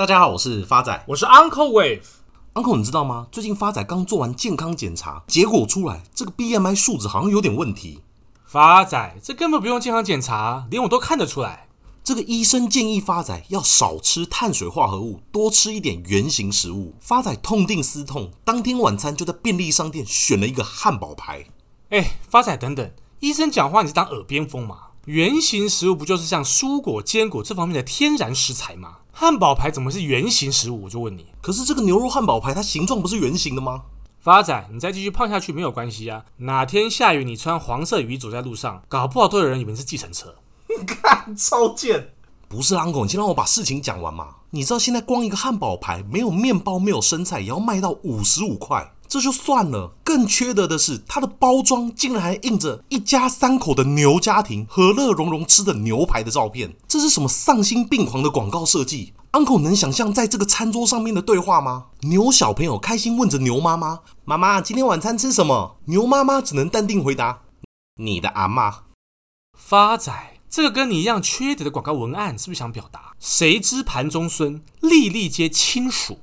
大家好，我是发仔，我是 Uncle Wave。Uncle，你知道吗？最近发仔刚做完健康检查，结果出来，这个 BMI 数值好像有点问题。发仔，这根本不用健康检查，连我都看得出来。这个医生建议发仔要少吃碳水化合物，多吃一点圆形食物。发仔痛定思痛，当天晚餐就在便利商店选了一个汉堡排。哎，发仔，等等，医生讲话你是当耳边风吗？圆形食物不就是像蔬果、坚果这方面的天然食材吗？汉堡排怎么是圆形食物？我就问你。可是这个牛肉汉堡排它形状不是圆形的吗？发仔，你再继续胖下去没有关系啊。哪天下雨，你穿黄色雨衣走在路上，搞不好都有人以为是计程车。你看，超贱！不是，Uncle，你先让我把事情讲完嘛。你知道现在光一个汉堡排没有面包、没有生菜，也要卖到五十五块。这就算了，更缺德的是，它的包装竟然还印着一家三口的牛家庭和乐融融吃的牛排的照片。这是什么丧心病狂的广告设计？Uncle 能想象在这个餐桌上面的对话吗？牛小朋友开心问着牛妈妈：“妈妈，今天晚餐吃什么？”牛妈妈只能淡定回答：“你的阿妈。”发仔，这个跟你一样缺德的广告文案，是不是想表达“谁知盘中孙，粒粒皆亲属”？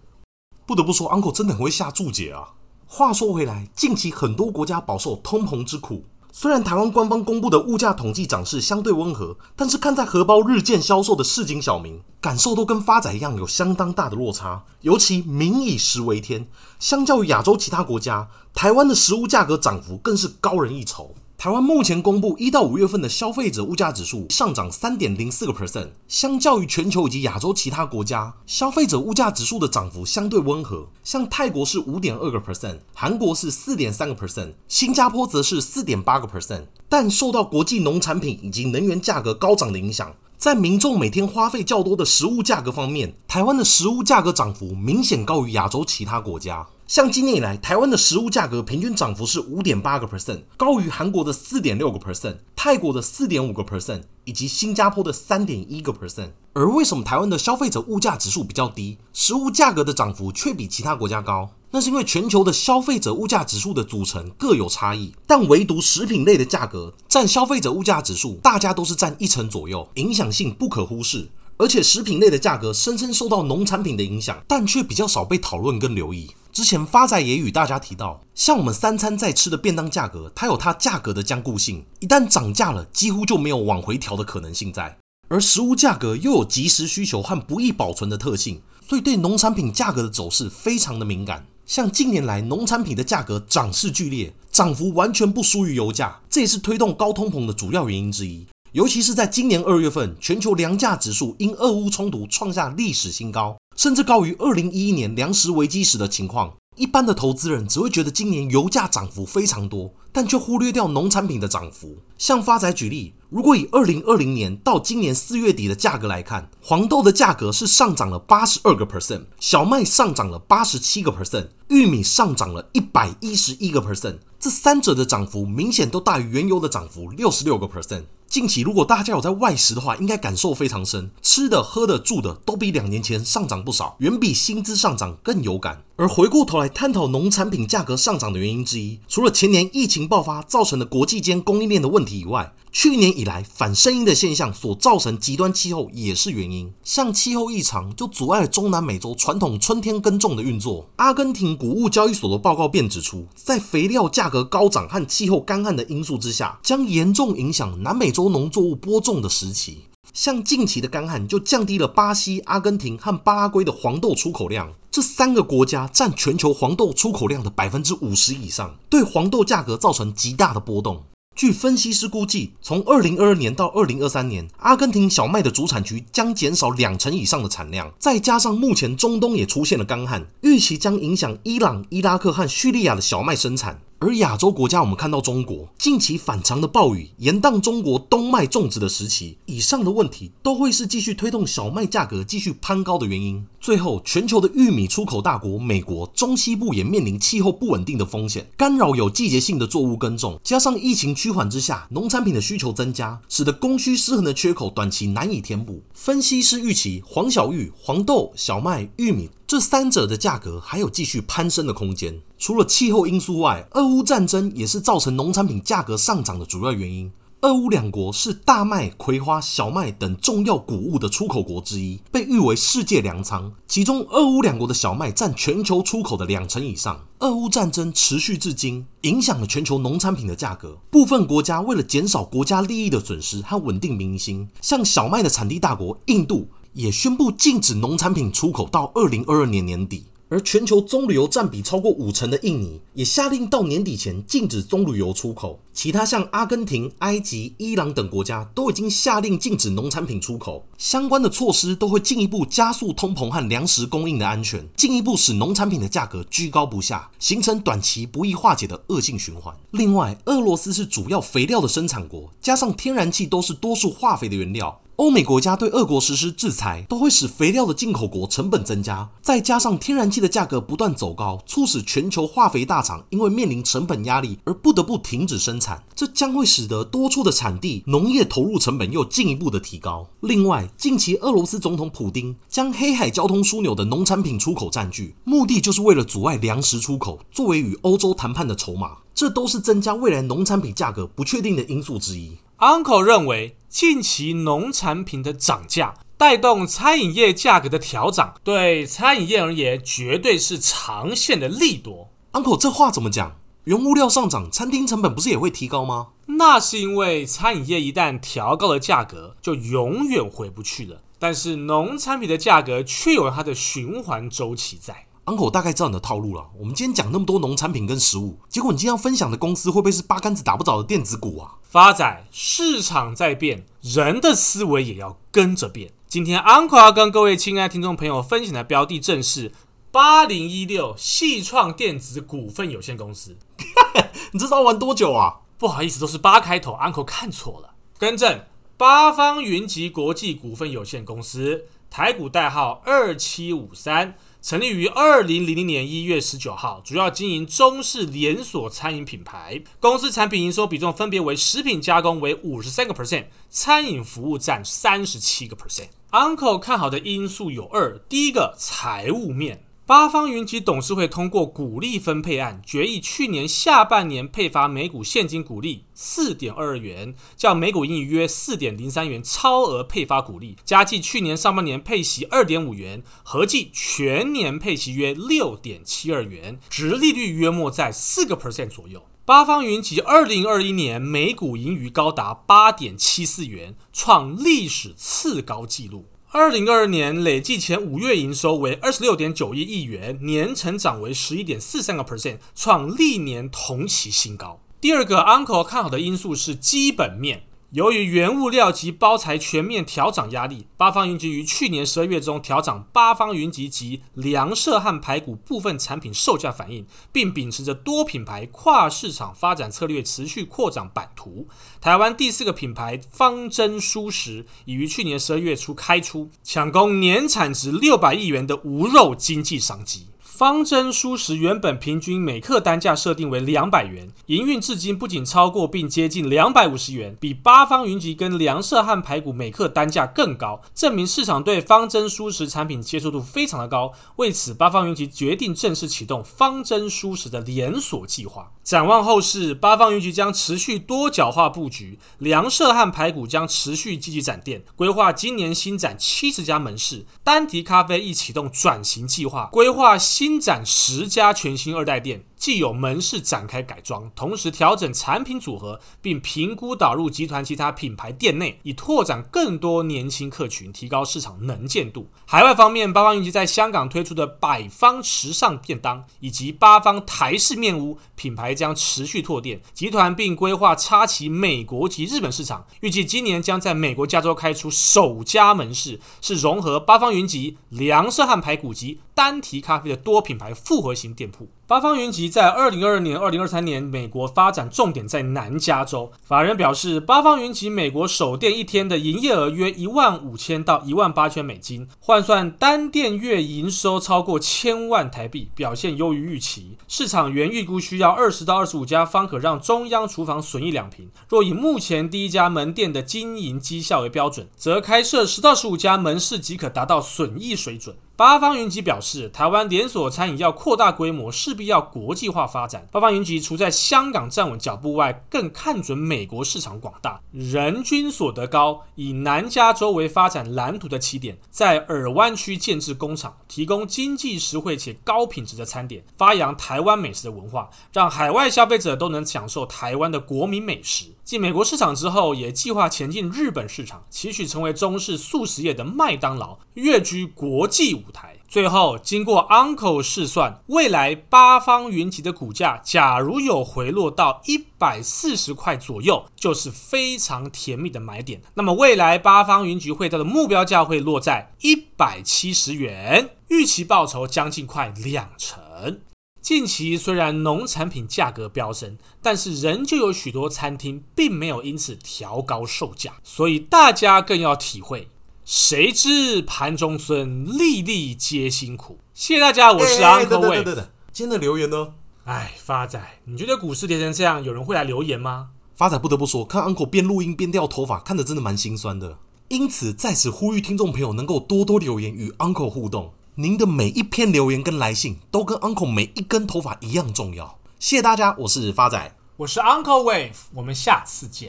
不得不说，Uncle 真的很会下注解啊。话说回来，近期很多国家饱受通膨之苦。虽然台湾官方公布的物价统计涨势相对温和，但是看在荷包日渐消瘦的市井小民，感受都跟发仔一样有相当大的落差。尤其民以食为天，相较于亚洲其他国家，台湾的食物价格涨幅更是高人一筹。台湾目前公布一到五月份的消费者物价指数上涨三点零四个 percent，相较于全球以及亚洲其他国家，消费者物价指数的涨幅相对温和。像泰国是五点二个 percent，韩国是四点三个 percent，新加坡则是四点八个 percent。但受到国际农产品以及能源价格高涨的影响，在民众每天花费较多的食物价格方面，台湾的食物价格涨幅明显高于亚洲其他国家。像今年以来，台湾的食物价格平均涨幅是五点八个 percent，高于韩国的四点六个 percent、泰国的四点五个 percent 以及新加坡的三点一个 percent。而为什么台湾的消费者物价指数比较低，食物价格的涨幅却比其他国家高？那是因为全球的消费者物价指数的组成各有差异，但唯独食品类的价格占消费者物价指数，大家都是占一成左右，影响性不可忽视。而且食品类的价格深深受到农产品的影响，但却比较少被讨论跟留意。之前发仔也与大家提到，像我们三餐在吃的便当价格，它有它价格的僵固性，一旦涨价了，几乎就没有往回调的可能性在。而食物价格又有即时需求和不易保存的特性，所以对农产品价格的走势非常的敏感。像近年来农产品的价格涨势剧烈，涨幅完全不输于油价，这也是推动高通膨的主要原因之一。尤其是在今年二月份，全球粮价指数因俄乌冲突创下历史新高。甚至高于二零一一年粮食危机时的情况。一般的投资人只会觉得今年油价涨幅非常多，但却忽略掉农产品的涨幅。像发仔举例，如果以二零二零年到今年四月底的价格来看，黄豆的价格是上涨了八十二个 percent，小麦上涨了八十七个 percent，玉米上涨了一百一十一个 percent。这三者的涨幅明显都大于原油的涨幅六十六个 percent。近期如果大家有在外食的话，应该感受非常深，吃的、喝的、住的都比两年前上涨不少，远比薪资上涨更有感。而回过头来探讨农产品价格上涨的原因之一，除了前年疫情爆发造成的国际间供应链的问题以外，去年以来反声音的现象所造成极端气候也是原因。像气候异常就阻碍了中南美洲传统春天耕种的运作。阿根廷谷物交易所的报告便指出，在肥料价格高涨和气候干旱的因素之下，将严重影响南美洲农作物播种的时期。像近期的干旱就降低了巴西、阿根廷和巴拉圭的黄豆出口量。这三个国家占全球黄豆出口量的百分之五十以上，对黄豆价格造成极大的波动。据分析师估计，从二零二二年到二零二三年，阿根廷小麦的主产区将减少两成以上的产量。再加上目前中东也出现了干旱，预期将影响伊朗、伊拉克和叙利亚的小麦生产。而亚洲国家，我们看到中国近期反常的暴雨，延宕中国冬麦种植的时期，以上的问题都会是继续推动小麦价格继续攀高的原因。最后，全球的玉米出口大国美国中西部也面临气候不稳定的风险，干扰有季节性的作物耕种，加上疫情趋缓之下，农产品的需求增加，使得供需失衡的缺口短期难以填补。分析师预期，黄小玉、黄豆、小麦、玉米。这三者的价格还有继续攀升的空间。除了气候因素外，俄乌战争也是造成农产品价格上涨的主要原因。俄乌两国是大麦、葵花、小麦等重要谷物的出口国之一，被誉为世界粮仓。其中，俄乌两国的小麦占全球出口的两成以上。俄乌战争持续至今，影响了全球农产品的价格。部分国家为了减少国家利益的损失和稳定民心，像小麦的产地大国印度也宣布禁止农产品出口到二零二二年年底。而全球棕榈油占比超过五成的印尼，也下令到年底前禁止棕榈油出口。其他像阿根廷、埃及、伊朗等国家都已经下令禁止农产品出口。相关的措施都会进一步加速通膨和粮食供应的安全，进一步使农产品的价格居高不下，形成短期不易化解的恶性循环。另外，俄罗斯是主要肥料的生产国，加上天然气都是多数化肥的原料。欧美国家对俄国实施制裁，都会使肥料的进口国成本增加，再加上天然气的价格不断走高，促使全球化肥大厂因为面临成本压力而不得不停止生产，这将会使得多处的产地农业投入成本又进一步的提高。另外，近期俄罗斯总统普京将黑海交通枢纽的农产品出口占据，目的就是为了阻碍粮食出口，作为与欧洲谈判的筹码，这都是增加未来农产品价格不确定的因素之一。Uncle 认为，近期农产品的涨价带动餐饮业价格的调涨，对餐饮业而言绝对是长线的利多。Uncle 这话怎么讲？原物料上涨，餐厅成本不是也会提高吗？那是因为餐饮业一旦调高了价格，就永远回不去了。但是农产品的价格却有它的循环周期在。Uncle 大概知道你的套路了。我们今天讲那么多农产品跟食物，结果你今天要分享的公司会不会是八竿子打不着的电子股啊？发展，市场在变，人的思维也要跟着变。今天 Uncle 要跟各位亲爱听众朋友分享的标的正是八零一六矽创电子股份有限公司。你这招玩多久啊？不好意思，都是八开头，Uncle 看错了。更正，八方云集国际股份有限公司，台股代号二七五三。成立于二零零零年一月十九号，主要经营中式连锁餐饮品牌。公司产品营收比重分别为食品加工为五十三个 percent，餐饮服务占三十七个 percent。Uncle 看好的因素有二：第一个，财务面。八方云集董事会通过股利分配案，决议去年下半年配发每股现金股利四点二二元，较每股盈余约四点零三元超额配发股利，加计去年上半年配息二点五元，合计全年配息约六点七二元，殖利率约莫在四个 percent 左右。八方云集二零二一年每股盈余高达八点七四元，创历史次高纪录。二零二二年累计前五月营收为二十六点九一亿元，年成长为十一点四三个 percent，创历年同期新高。第二个 Uncle 看好的因素是基本面。由于原物料及包材全面调涨压力，八方云集于去年十二月中调涨八方云集及凉舍汉排骨部分产品售价反应，并秉持着多品牌跨市场发展策略，持续扩展版图。台湾第四个品牌方真蔬食已于去年十二月初开出，抢攻年产值六百亿元的无肉经济商机。方针蔬食原本平均每克单价设定为两百元，营运至今不仅超过并接近两百五十元，比八方云集跟粮舍汉排骨每克单价更高，证明市场对方珍蔬食产品接受度非常的高。为此，八方云集决定正式启动方针蔬食的连锁计划。展望后市，八方云集将持续多角化布局，粮舍汉排骨将持续积极展店，规划今年新展七十家门市。丹提咖啡亦启动转型计划，规划新。新展十家全新二代店，既有门市展开改装，同时调整产品组合，并评估导入集团其他品牌店内，以拓展更多年轻客群，提高市场能见度。海外方面，八方云集在香港推出的百方时尚便当以及八方台式面屋品牌将持续拓店，集团并规划插旗美国及日本市场，预计今年将在美国加州开出首家门市，是融合八方云集、凉舍汉排骨及丹提咖啡的多品牌复合型店铺。八方云集在二零二二年、二零二三年美国发展重点在南加州。法人表示，八方云集美国首店一天的营业额约一万五千到一万八千美金，换算单店月营收超过千万台币，表现优于预期。市场原预估需要二十到二十五家方可让中央厨房损益两平。若以目前第一家门店的经营绩效为标准，则开设十到十五家门市即可达到损益水准。八方云集表示，台湾连锁餐饮要扩大规模，势必要国际化发展。八方云集除在香港站稳脚步外，更看准美国市场广大、人均所得高，以南加州为发展蓝图的起点，在尔湾区建置工厂，提供经济实惠且高品质的餐点，发扬台湾美食的文化，让海外消费者都能享受台湾的国民美食。继美国市场之后，也计划前进日本市场，期许成为中式速食业的麦当劳，跃居国际舞台。最后，经过 Uncle 试算，未来八方云集的股价，假如有回落到一百四十块左右，就是非常甜蜜的买点。那么，未来八方云集会到的目标价会落在一百七十元，预期报酬将近快两成。近期虽然农产品价格飙升，但是仍旧有许多餐厅并没有因此调高售价，所以大家更要体会。谁知盘中飧，粒粒皆辛苦。谢谢大家，我是 Uncle Wave。等等，今天的留言呢？哎，发仔，你觉得股市跌成这样，有人会来留言吗？发仔不得不说，看 Uncle 边录音边掉头发，看着真的蛮心酸的。因此在此呼吁听众朋友能够多多留言与 Uncle 互动。您的每一篇留言跟来信，都跟 Uncle 每一根头发一样重要。谢谢大家，我是发仔，我是 Uncle Wave，我们下次见。